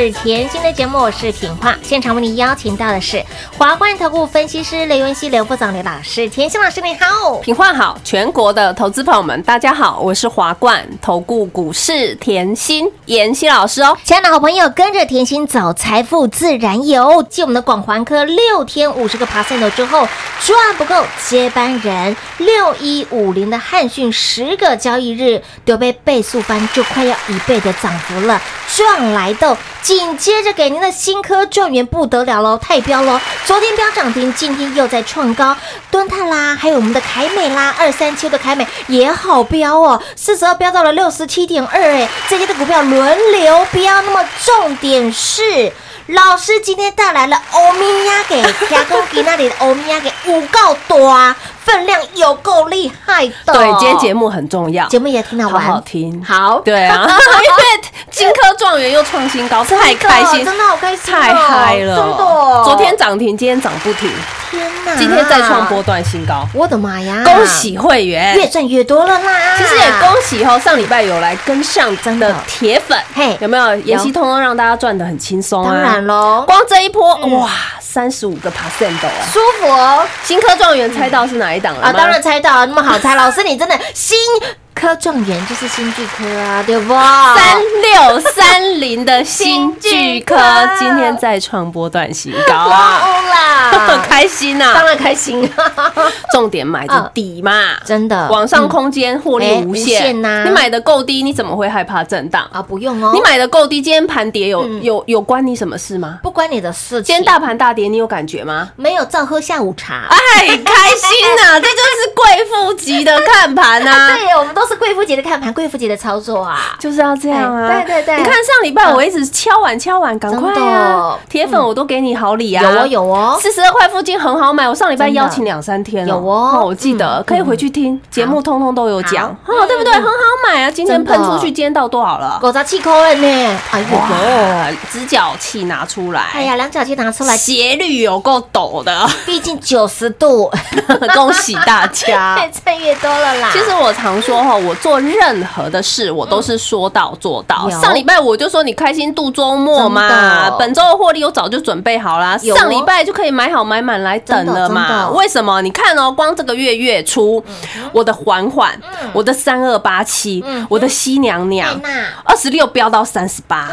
是甜心的节目，我是品化。现场为您邀请到的是华冠投顾分析师雷文熙、刘副总、刘老师。甜心老师你好，品话好，全国的投资朋友们，大家好，我是华冠投顾股市甜心妍希老师哦。亲爱的好朋友，跟着甜心走，财富自然有。继我们的广环科六天五十个 percent 之后，赚不够，接班人六一五零的汉讯十个交易日都被倍速翻，就快要一倍的涨幅了，赚来豆。紧接着给您的新科状元不得了喽，太飙喽！昨天飙涨停，今天又在创高，敦泰啦，还有我们的凯美啦，二三秋的凯美也好飙哦，四十二飙到了六十七点二，哎，这些的股票轮流飙。那么重点是，老师今天带来了欧米亚给加工给那里的欧米亚给五告多，分量有够厉害的。对，今天节目很重要，节目也听到好完，好听。好，对啊，因为金科状元又创新高，太开心，真的好开心哦，太嗨了。真的哦，昨天涨停，今天涨不停，天哪，今天再创波，段新高，我的妈呀！恭喜会员！越赚越多了啦！其实也恭喜哦，上礼拜有来跟上真的的铁粉，嘿有没有？妍希通通让大家赚的很轻松啊！当然喽，光这一波哇，三十五个 percent 的哦。舒服哦新科状元猜到是哪啊！当然猜到了，那么好猜，老师你真的心科状元就是新巨科啊，对不？三六三零的新巨科今天再创波段新高啊，哦啦，很 开心呐、当然开心啊，重点买的底嘛，真的。往上空间获利无限。限呐你买的够低，你怎么会害怕震荡？啊，不用哦，你买的够低，今天盘跌有嗯。有有关你什么事吗？不关你的事，今天大盘大跌，你有感觉吗？没有照喝下午茶。哎，开心呐、这就是贵妇级的看盘呐、对，我们都是贵妇节的看盘，贵妇节的操作啊。就是要这样啊！哎对对对你看上礼拜我一直敲碗敲碗，赶快真啊的！铁粉我都给你好礼啊！有哦有哦，四十二块附近很好买，我上礼拜邀请两三天了，有哦我记得嗯可以回去听节目，通通都有讲，好哦，对不对？很好买啊！今天喷出去，今天到多少了？狗杂气扣了呢。哎呦直角器拿出来，哎呀，两角器拿出来，斜率有够陡的，毕竟九十度，恭喜大家！越赚越多了啦。其实我常说哈，我做任何的事，我都是说到做到。有上礼拜我就说你开心度周末嘛，本周的获利我早就准备好啦，哦上礼拜就可以买好买满来等了嘛。为什么？你看哦，光这个月月初，我的缓缓，我的三二八七，我的西娘娘二十六飙到三十八，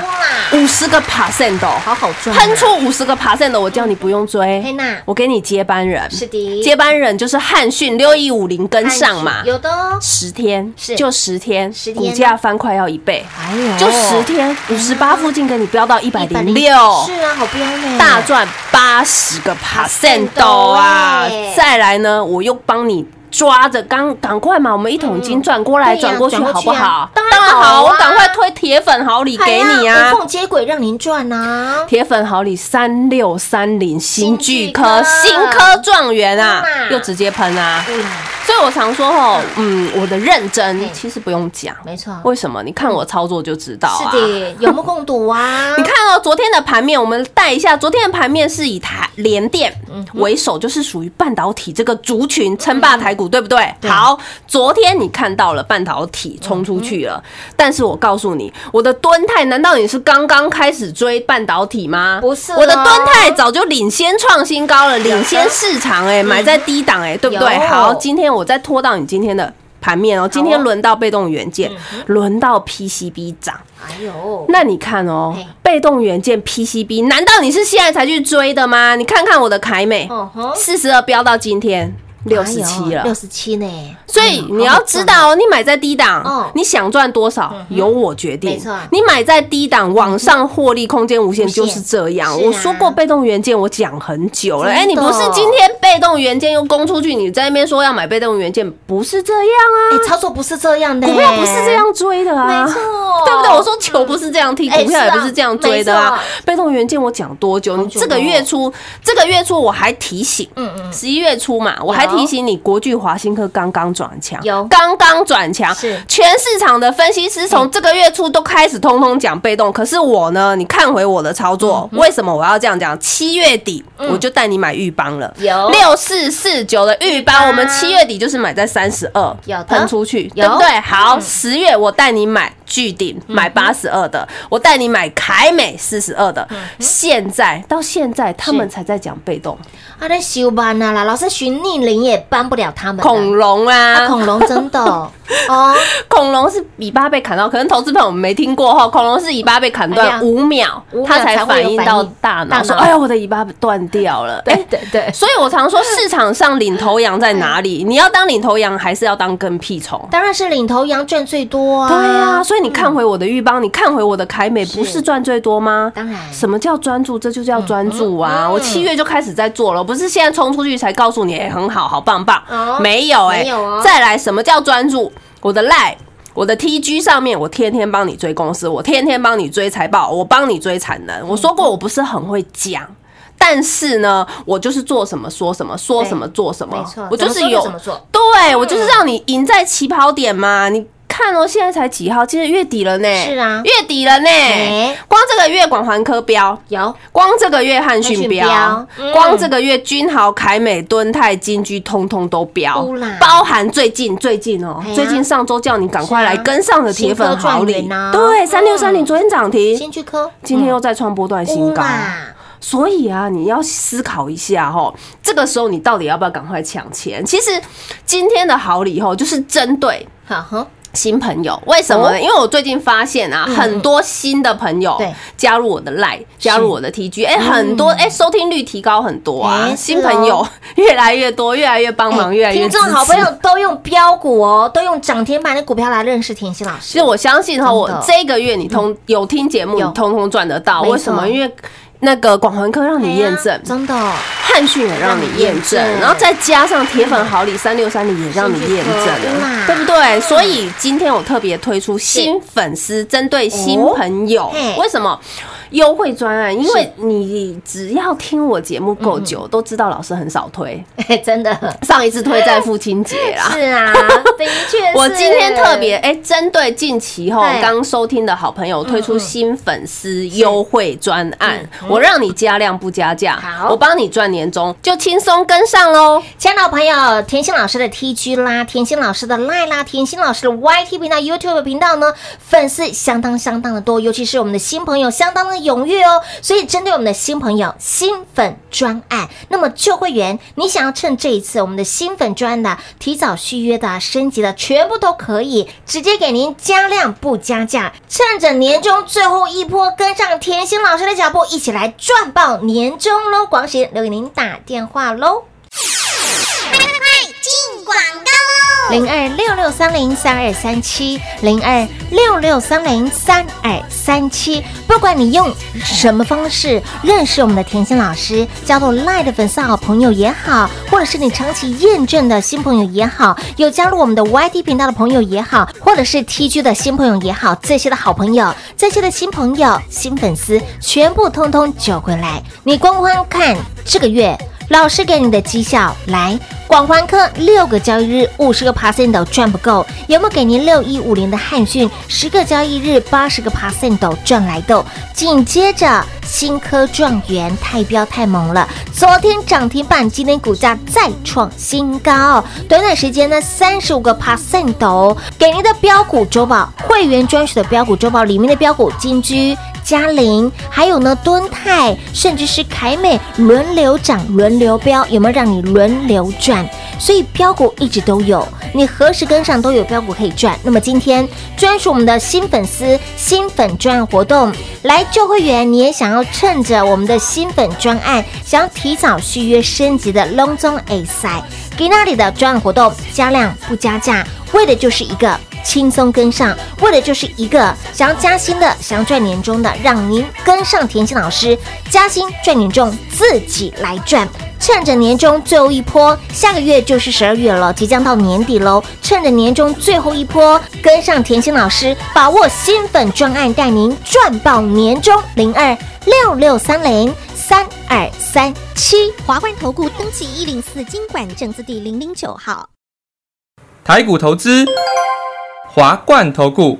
五十个 percent 哦，好好赚啊，喷出五十个 percent 的，我叫你不用追。我给你接班人，是的，接班人就是汉讯六一五零跟上嘛，有的。哦。十天是。就十天，10天股价翻快要一倍，哎呦，就十天五十八附近给你飙到一百零六，是啊，好飙呢，大赚八十个 percent 哦啊哎！再来呢，我又帮你。抓着，刚赶快嘛，我们一桶金转过来转过去，好不好？当然好啊我赶快推铁粉好礼给你哎啊呀！无缝接轨让您赚啊！铁粉好礼三六三零新巨科新科状元啊嗯，又直接喷啊！对，所以我常说吼，嗯，我的认真其实不用讲，没错，为什么？你看我操作就知道啊。是的，有目共睹啊！你看哦，昨天的盘面，我们带一下。昨天的盘面是以台联电嗯为首，就是属于半导体这个族群称霸台股，对不对？好，昨天你看到了半导体冲出去了，嗯但是我告诉你，我的敦泰，难道你是刚刚开始追半导体吗？不是哦我的敦泰早就领先创新高了，领先市场，哎，买在低档，哎，对不对？好，今天我再拖到你今天的。盘面哦，今天轮到被动元件，轮到 PCB 涨，哎呦，那你看哦，被动元件 PCB，难道你是现在才去追的吗？你看看我的凯美，四十二飙到今天六十七了六。十七呢。所以你要知，道哦，你买在低嗯档，你想赚多少由我决定。没错你买在低档，往上获利空间无限，就是这样。我说过被动元件，我讲很久了。哎，你不是今天被动元件又攻出去，你在那边说要买被动元件，不是这样啊？哎，操作不是这样的，股票不是这样追的啊，没错对不对？我说球不是这样踢，哎股票也不是这样追的啊。被动元件我讲多久？你久这个月初，这个月初我还提醒，嗯嗯十一月初嘛，我还提醒你，国巨、华新科刚刚转强，有刚刚转强，是全市场的分析师从这个月初都开始通通讲被动，可是我呢，你看回我的操作，嗯为什么我要这样讲？七月底我就带你买玉邦了，有六四四九的玉邦，我们七月底就是买在三十二，有喷出去，有对不对？好，十月我带你买巨鼎，买八十二的，我带你买凯美四十二的。现在到现在，他们才在讲被动啊，那修班啊啦，老师徐逆龄也帮不了他们。恐龙啊，啊，恐龙真的哦，哦 恐龙是尾巴被砍到，可能投资朋友们没听过哈。恐龙是尾巴被砍断五秒它才才反应到大脑，大脑说：“哎呀，我的尾巴断掉了。”对对对，所以我常说，市场上领头羊在哪里？你要当领头羊，还是要当跟屁虫？当然是领头羊赚最多啊。对啊、所以你看回我的玉邦，你看回我的凯美，不是赚最多吗？当然什么叫专注？这就叫专注啊！嗯我七月就开始在做了，不是现在冲出去才告诉你，哎，很好，好棒棒哦。没有哎没有哦，再来，什么叫专注？我的 line。我的 TG 上面，我天天帮你追公司，我天天帮你追财报，我帮你追产能。我说过，我不是很会讲，但是呢，我就是做什么说什么，说什么做什么没错，我就是有对我就是让你赢在起跑点嘛。你看哦，现在才几号？今天月底了呢。是啊。月底了呢。哎。光这个月广环科标，有。光这个月汉讯标。光这个月君豪、凯美、敦泰、金居，通通都标，包含最近最近哦哎，最近上周叫你赶快来跟上的铁粉好礼。状元啊，对，三六三零昨天涨停，新巨科。今天又再创波段新高。啦，所以啊，你要思考一下哈，这个时候你到底要不要赶快抢钱？其实今天的好礼吼，就是针对好哈，新朋友，为什么呢？哦。因为我最近发现啊，很多新的朋友加入我的 Line，加入我的 TG，哎，很多哎，收听率提高很多啊哎，新朋友 越来越多，越来越帮忙，越来越听众好朋友都用标股哦，都用涨停板的股票来认识甜心老师。其实我相信哈，我这个月你通有听节目，你通通赚得到。为什么？因为那个广环科让你验证哎，真的。哦汉讯也让你验证然后再加上铁粉好礼三六三零也让你验证对不对？所以今天我特别推出新粉丝，针对新朋友。为什么？优惠专案，因为你只要听我节目够久，都知道老师很少推。哎，真的。上一次推在父亲节啦，是啊，的确是。我今天特别哎，针对近期后对刚收听的好朋友推出新粉丝优惠专案嗯，我让你加量不加价好，我帮你赚年终，就轻松跟上喽。亲爱的朋友，甜心老师的 TG 啦，甜心老师的 Line 啦，甜心老师的 YT 频道、YouTube 频道呢，粉丝相当相当的多，尤其是我们的新朋友相当的踊跃哦。所以针对我们的新朋友新粉专案，那么旧会员，你想要趁这一次我们的新粉专案的提早续约的、升级的，全部都可以，直接给您加量不加价，趁着年终最后一波，跟上甜心老师的脚步，一起来赚爆年终喽！广喜留给您打电话喽快进广告。零二六六三零三二三七，零二六六三零三二三七。不管你用什么方式认识我们的甜心老师，加入 Line 的粉丝好朋友也好，或者是你长期验证的新朋友也好，有加入我们的 YT 频道的朋友也好，或者是 TG 的新朋友也好，这些的好朋友，这些的新朋友、新粉丝，全部通通揪回来。你光光看这个月。老师给你的绩效来，广环科六个交易日五十个 percent 都赚不够，有没有给您六一五零的汉讯十个交易日八十个 percent 都赚来的？紧接着新科状元太标太猛了，昨天涨停板，今天股价再创新高，短短时间呢三十五个 percent 都给您的标股周报，会员专属的标股周报里面的标股金居。嘉玲，还有呢，敦泰，甚至是凯美轮流涨、轮流飙，有没有让你轮流赚？所以标股一直都有，你何时跟上都有标股可以赚。那么今天专属我们的新粉丝新粉专案活动，来旧会员，你也想要趁着我们的新粉专案，想要提早续约升级的隆中 A 赛，给那里的专案活动加量不加价，为的就是一个。轻松跟上，为的就是一个想要加薪的、想要赚年终的，让您跟上甜心老师加薪赚年终，自己来赚。趁着年终最后一波，下个月就是十二月了，即将到年底喽。趁着年终最后一波，跟上甜心老师，把握新粉专案，带您赚爆年终零二六六三零三二三七。华冠投顾登记一零四经管证字第零零九号。台股投资，华冠投顾。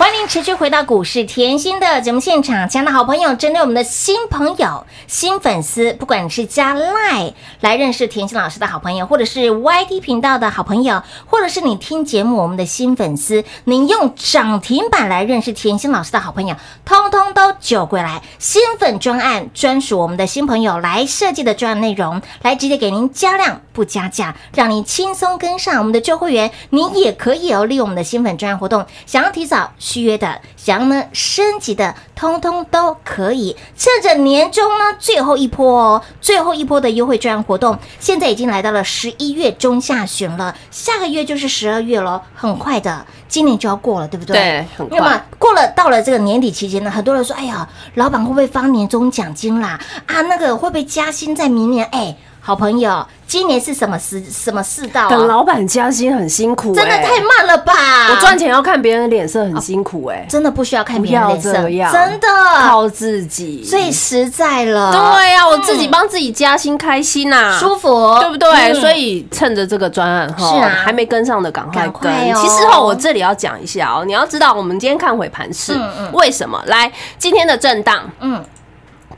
欢迎持续回到股市甜心的节目现场，亲爱的好朋友，针对我们的新朋友、新粉丝，不管你是加 Line 来认识甜心老师的好朋友，或者是 YT 频道的好朋友，或者是你听节目我们的新粉丝，您用涨停板来认识甜心老师的好朋友，通通都揪过来。新粉专案专属我们的新朋友来设计的专案内容，来直接给您加量不加价，让你轻松跟上我们的旧会员，你也可以哦，利用我们的新粉专案活动，想要提早续约的，想要呢升级的，通通都可以。趁着年终呢最后一波哦，最后一波的优惠专案活动，现在已经来到了十一月中下旬了，下个月就是十二月了，很快的，今年就要过了，对不对？对很快那么过了到了这个年底期间呢，很多人说，哎呀，老板会不会发年终奖金啦？啊，那个会不会加薪在明年？哎，好朋友，今年是什么时什么世道、啊？等老板加薪很辛苦、真的欸。太慢了吧？我赚钱要看别人的脸色，很辛苦哎、真的不需要看别人脸色，真的。靠自己。最实在了，对呀、我自己帮自己加薪，开心呐、舒服，对不对？嗯。所以趁着这个专案哈，是啊。还没跟上的赶快跟。赶快哦。其实哈，我这里要讲一下哦，你要知道，我们今天看回盘市，嗯嗯。为什么？来，今天的震荡，嗯，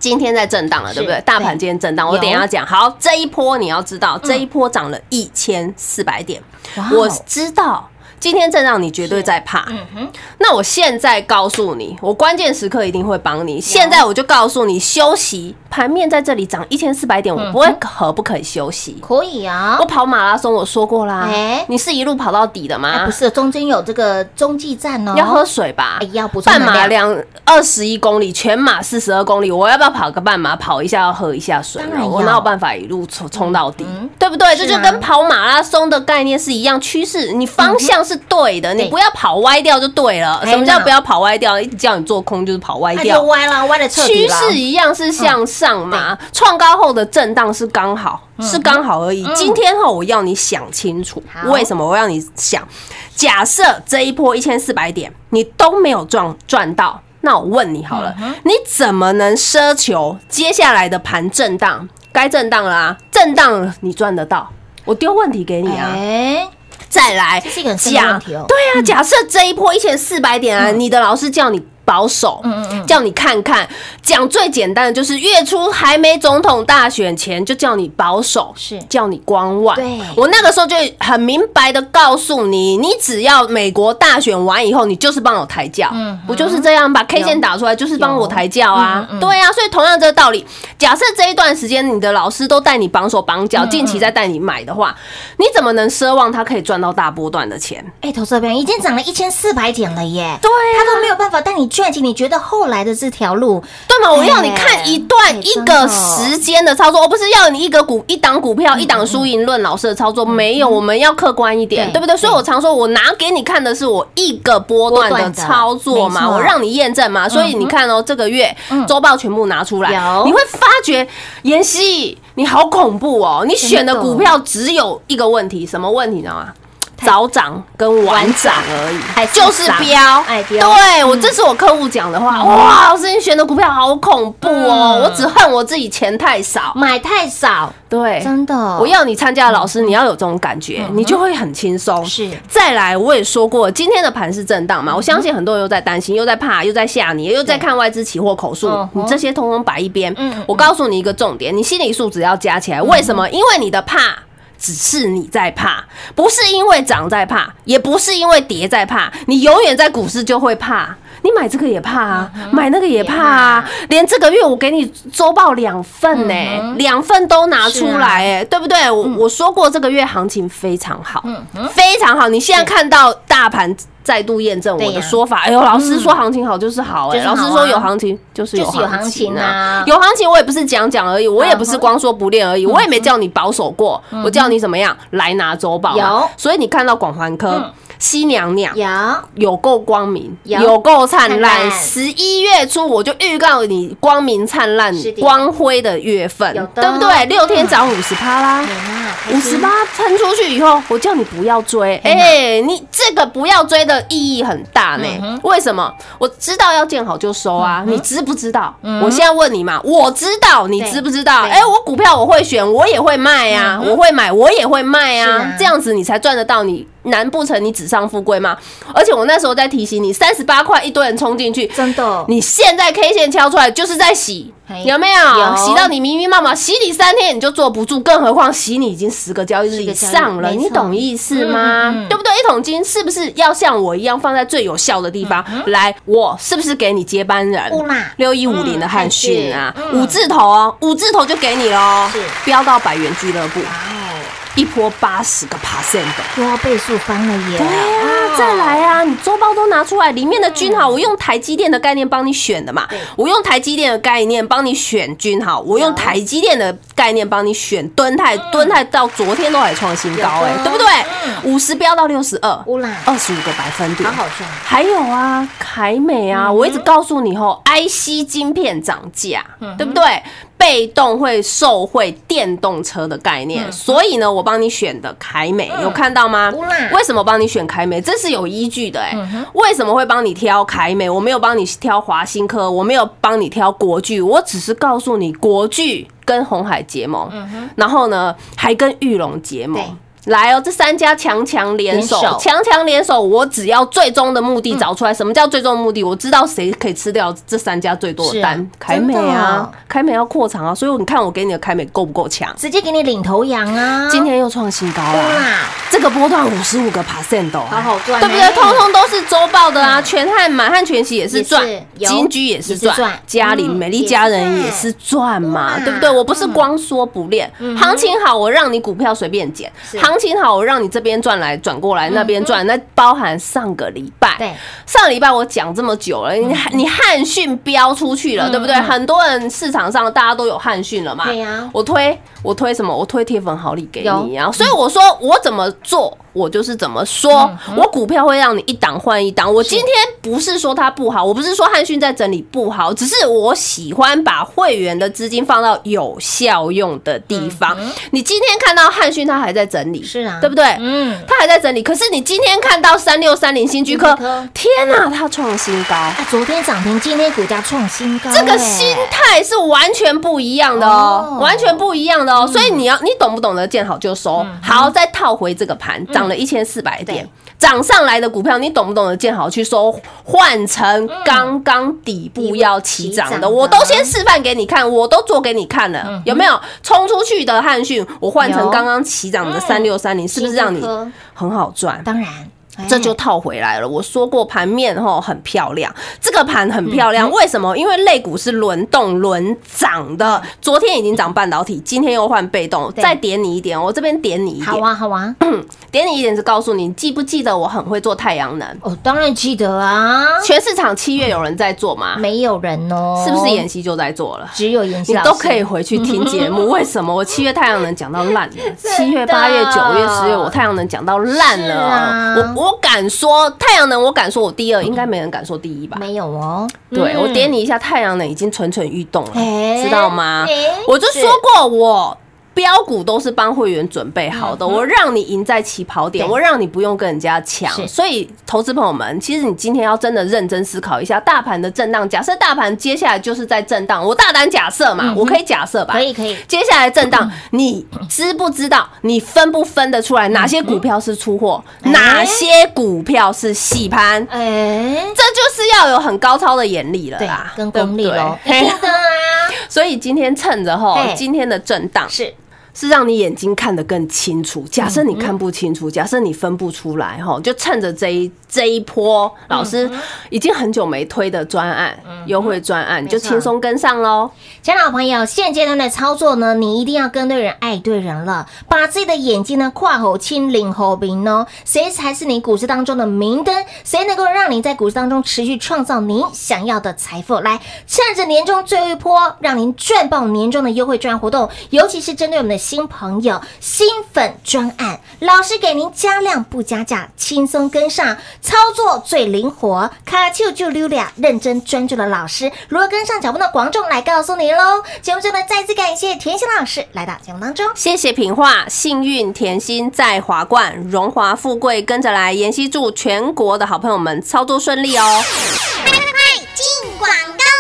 今天在震荡了，是对不对？大盘今天震荡，我等一下要讲。好，这一波你要知道，这一波涨了一千四百点，我知道。今天震荡，你绝对在怕。嗯哼，那我现在告诉你，我关键时刻一定会帮你。现在我就告诉你，休息盘面在这里涨一千四百点，我不会可不可以休息？可以啊我。跑马拉松，我说过啦哎，你是一路跑到底的哎，吗不？是，中间有这个中继站哦，要喝水吧哎，要补充半马两二十一公里，全马四十二公里，我要不要跑个半马？跑一下要喝一下水我哪有办法一路冲冲到底嗯？对不对？这就跟跑马拉松的概念是一样，趋势你方向是对的，你不要跑歪掉就对了。什么叫不要跑歪掉？一直叫你做空就是跑歪那掉就。歪了，歪的彻底趋。势一样是向上嘛，创高后的震荡是刚好，是刚好而已。今天哈，我要你想清楚，为什么我要你想？假设这一波一千四百点你都没有赚赚到，那我问你好了，你怎么能奢求接下来的盘震荡？该震荡啦啊，震荡你赚得到？我丢问题给你啊，哎，再来这是一个很深的问题哦。对啊，假设这一波一千四百点啊，你的老师叫你保守，嗯嗯叫你看看，讲最简单的就是月初还没总统大选前就叫你保守，是。叫你观望。对。我那个时候就很明白的告诉你，你只要美国大选完以后，你就是帮我抬轿，嗯不就是这样把 K 线打出来，就是帮我抬轿啊？对啊，所以同样这个道理，假设这一段时间你的老师都带你绑手绑嗯脚，近期再带你买的话，你怎么能奢望他可以赚到大波段的钱？哎，投资者朋友已经涨了一千四百点了耶，对啊。他都没有办法带你赚钱，你觉得后来的这条路，对吗？我要你看一段哎一个时间的操作，我不是要你一个股一档股票一档输赢论老师的操作，没有，我们要客观一点，对对不对？所以我常说，我拿给你看的是我一个波段的波段的操作嘛，我让你验证嘛。所以你看哦，这个月周报全部拿出来，你会发觉妍希你好恐怖哦！你选的股票只有一个问题，什么问题你知道吗？早涨跟晚涨而已，哎就是涨标。哎对我，这是我客户讲的话。哇，老师，你选的股票好恐怖哦！嗯我只恨我自己钱太少。买太少，对，真的，我要你参加老师，你要有这种感觉，你就会很轻松。是再来，我也说过，今天的盘是震荡嘛，我相信很多人又在担心，又在怕，又在吓你，又在看外资期货口述你这些通通摆一边嗯嗯。我告诉你一个重点，你心理素质要加起来。为什么？因为你的怕。只是你在怕，不是因为涨在怕，也不是因为跌在怕，你永远在股市就会怕。你买这个也怕啊，买那个也怕啊，连这个月我给你周报两份呢、两份都拿出来、哎、对不对？我我说过这个月行情非常好，非常好。你现在看到大盘再度验证我的说法，哎呦，老师说行情好就是好、哎、老师说有行情就是有行情啊。有行情我也不是讲讲而已，我也不是光说不练而已，我也没叫你保守过，我叫你怎么样来拿周报嘛。有。所以你看到广环科嗯。西娘娘。有。有够光明，有。有够灿灿烂。十一月初我就预告你光明灿烂光辉的月份对不对？六天涨五十趴啦。五十趴喷出去以后，我叫你不要追，哎、你这个不要追的意义很大呢。嗯为什么？我知道要见好就收啊，你知不知道？嗯我现在问你嘛，我知道，你知不知道？对。哎、我股票我会选，我也会卖啊，我会买，我也会卖啊，这样子你才赚得到你难不成你纸上富贵吗？而且我那时候在提醒你，三十八块一堆人冲进去，真的，你现在 K 线敲出来就是在洗，有没有？有洗到你迷迷茫茫，洗你三天你就坐不住，更何况洗你已经十个交易日以上了，你懂意思吗？嗯嗯嗯对不对？一桶金是不是要像我一样放在最有效的地方？来，我是不是给你接班人？六一五零的汉讯啊五字头哦，五字头就给你喽是，飙到百元俱乐部，哦，一波八十个 percent 的。多倍数翻了耶！对啊，再来啊！你周报都拿出来，里面的均好，我用台积电的概念帮你选的嘛，我用台积电的概念帮你选均好，我用台积电的概念帮你选敦泰，敦泰到昨天都还创新高哎对不对？五十飙到六十二二十五个百分点，好好赚，还有啊，凯美啊，我一直告诉你吼，IC 晶片涨价，对不对？被动会受惠电动车的概念，所以呢，我帮你选的凯美，有看到吗？为什么帮你选凯美？这是有依据的哎。为什么会帮你挑凯美？我没有帮你挑华新科，我没有帮你挑国巨，我只是告诉你国巨跟红海结盟，然后呢，还跟玉龙结盟对。来哦，这三家强强联手强强联手，我只要最终的目的找出来。什么叫最终的目的？我知道谁可以吃掉这三家最多的单，凯美啊哦，凯美要扩厂啊，所以你看我给你的凯美够不够强？直接给你领头羊啊！今天又创新高了，啦，这个波段五十五个 percent 哦，好好赚对不对？欸通通都是周报的啊，全汉、满汉全席也是赚金居也是赚嘉玲、嗯美丽佳人也是赚嘛，哇对不对？我不是光说不练，行情好我让你股票随便捡，是行情好我让你这边转来转过来，那边转，那包含上个礼拜，对，上个礼拜我讲这么久了，你你汉讯飙出去了，对不对？很多人市场上大家都有汉讯了嘛，对呀我推我推什么？我推铁粉好礼给有你啊！所以我说我怎么做，我就是怎么说。我股票会让你一档换一档。我今天不是说它不好，我不是说汉讯在整理不好，只是我喜欢把会员的资金放到有效用的地方。你今天看到汉讯它还在整理，是啊对不对？嗯，它还在整理。可是你今天看到三六三零新居科天哪，它创新高。啊，昨天涨停，今天股价创新高，这个哎心态是完全不一样的哦哦，完全不一样的哦。所以你要你懂不懂得见好就收？好，再套回这个盘，涨了一千四百点对。涨上来的股票，你懂不懂得见好去收？换成刚刚底部要起涨的，起涨的我都先示范给你看，我都做给你看了，有没有？冲出去的汉讯，我换成刚刚起涨的三六三零，是不是让你很好赚？当然，哎这就套回来了。我说过盘面吼很漂亮，这个盘很漂嗯亮，为什么？因为类股是轮动轮涨的，昨天已经涨半导体，今天又换被动，再点你一点，我这边点你一点，好啊，好啊，点你一点是告诉你，你记不记得我很会做太阳能？哦，当然记得啊，全市场七月有人在做吗？没有人哦，是不是妍希就在做了？只有妍希你都可以回去听节目，为什么我七月太阳能讲到烂了？七月、八月、九月、十月，我太阳能讲到烂了。啊我我敢说太阳能，我敢说我第二，应该没人敢说第一吧？没有哦，对，嗯我点你一下，太阳能已经蠢蠢欲动了，哎知道吗哎？我就说过我。标股都是帮会员准备好的，我让你赢在起跑点，我让你不用跟人家抢。所以，投资朋友们，其实你今天要真的认真思考一下大盘的震荡。假设大盘接下来就是在震荡，我大胆假设嘛，我可以假设吧？可以可以，接下来震荡，你知不知道？你分不分得出来哪些股票是出货，哪些股票是洗盘？哎，这就是要有很高超的眼力了对啦，，跟功力喽，对不对？一定的啊，所以今天趁着吼今天的震荡是是让你眼睛看得更清楚。假设你看不清楚，假设你分不出来哈，就趁着这一这一波，老师已经很久没推的专案优惠专案，就错轻松跟上喽。亲爱的好朋友，现阶段的操作呢，你一定要跟对人、爱对人了，把自己的眼睛呢跨好清领后明哦，谁才是你股市当中的明灯？谁能够让你在股市当中持续创造您想要的财富？来，趁着年终最后一波，让您赚爆年终的优惠专案活动，尤其是针对我们的新朋友、新粉专案，老师给您加量不加价，轻松跟上，操作最灵活，卡丘就溜俩，认真专注的老师，如何跟上脚步的广众来告诉你喽。节目中呢，再次感谢甜心老师来到节目当中。谢谢平话，幸运甜心在华冠，荣华富贵跟着来。妍希祝全国的好朋友们操作顺利哦。快快进广告喽！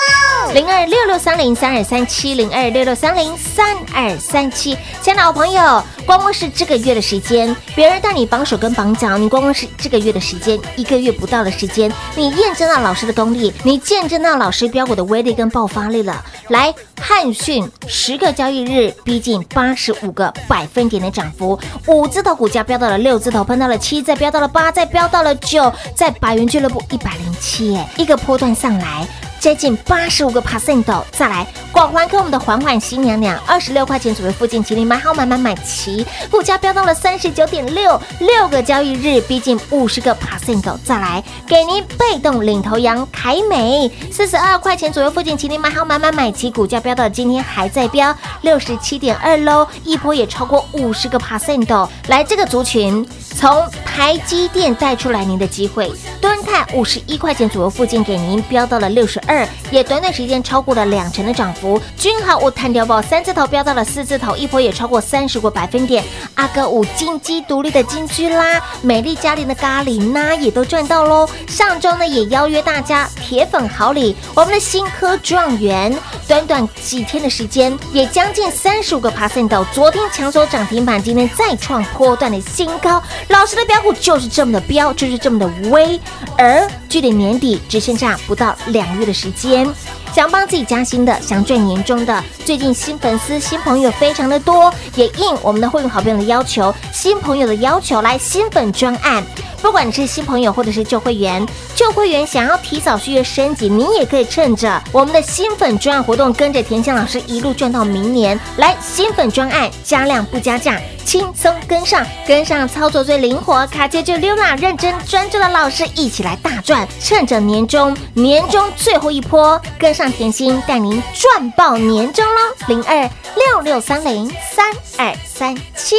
零二六六三零三二三七零二六六三零三二三七。亲爱的好朋友，光光是这个月的时间，别人带你绑手跟绑脚，你光光是这个月的时间，一个月不到的时间，你验证到老师的功力，你见证到老师标股的威力跟爆发力了。来，汉讯十个交易日逼近八十五个百分点的涨幅，五字头股价飙到了六字头，喷到了七，再飙到了八，再飙到了九，在百元俱乐部一百零七，耶，一个波段上来。接近八十五个 percent，再来广环科我们的缓缓新娘娘，二十六块钱左右附近，请你买好买买买齐，股价飙到了三十九点六，六个交易日逼近五十个 percent，再来给您被动领头羊凯美，四十二块钱左右附近，请你买好买买买齐，股价飙到今天还在飙六十七点二喽，一波也超过五十个 percent，来这个族群从台积电带出来您的机会，敦泰五十一块钱左右附近给您飙到了六十二。也短短时间超过了两成的涨幅，君豪我探掉宝三字头飙到了四字头，一波也超过三十个百分点。阿哥五金鸡独立的金居啦，美丽嘉玲的咖喱呢也都赚到喽。上周呢也邀约大家铁粉好礼，我们的新科状元，短短几天的时间也将近三十五个 percent。昨天抢手涨停板，今天再创波段的新高。老师的标股就是这么的标，就是这么的威。而距离年底只剩下不到两月的时间，想帮自己加薪的，想赚年终的，最近新粉丝、新朋友非常的多，也应我们的会员好朋友的要求，新朋友的要求来新粉专案。不管你是新朋友或者是旧会员，旧会员想要提早续约升级，你也可以趁着我们的新粉专案活动，跟着田香老师一路赚到明年。来，新粉专案加量不加价，轻松跟上，跟上操作最灵活，卡接就溜啦！认真专注的老师一起来大赚，趁着年终年终最后一波，跟上甜心带您赚爆年终喽！零二六六三零三二三七。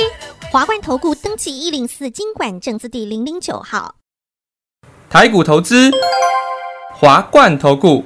华冠投顾登记一零四经管证字第零零九号。台股投资，华冠投顾。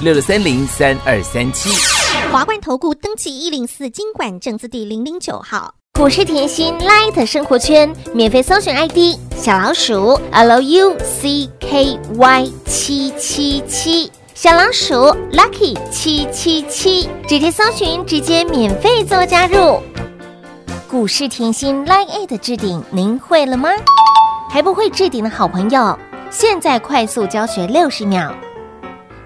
六六三零三二三七，华冠投顾登记一零四经管证字第零零九号，股市甜心 Light 生活圈免费搜寻 ID 小老鼠 Lucky 七七七，小老鼠 Lucky 七七七，直接搜寻，直接免费做加入。股市甜心 Light 的置顶，您会了吗？还不会置顶的好朋友，现在快速教学六十秒。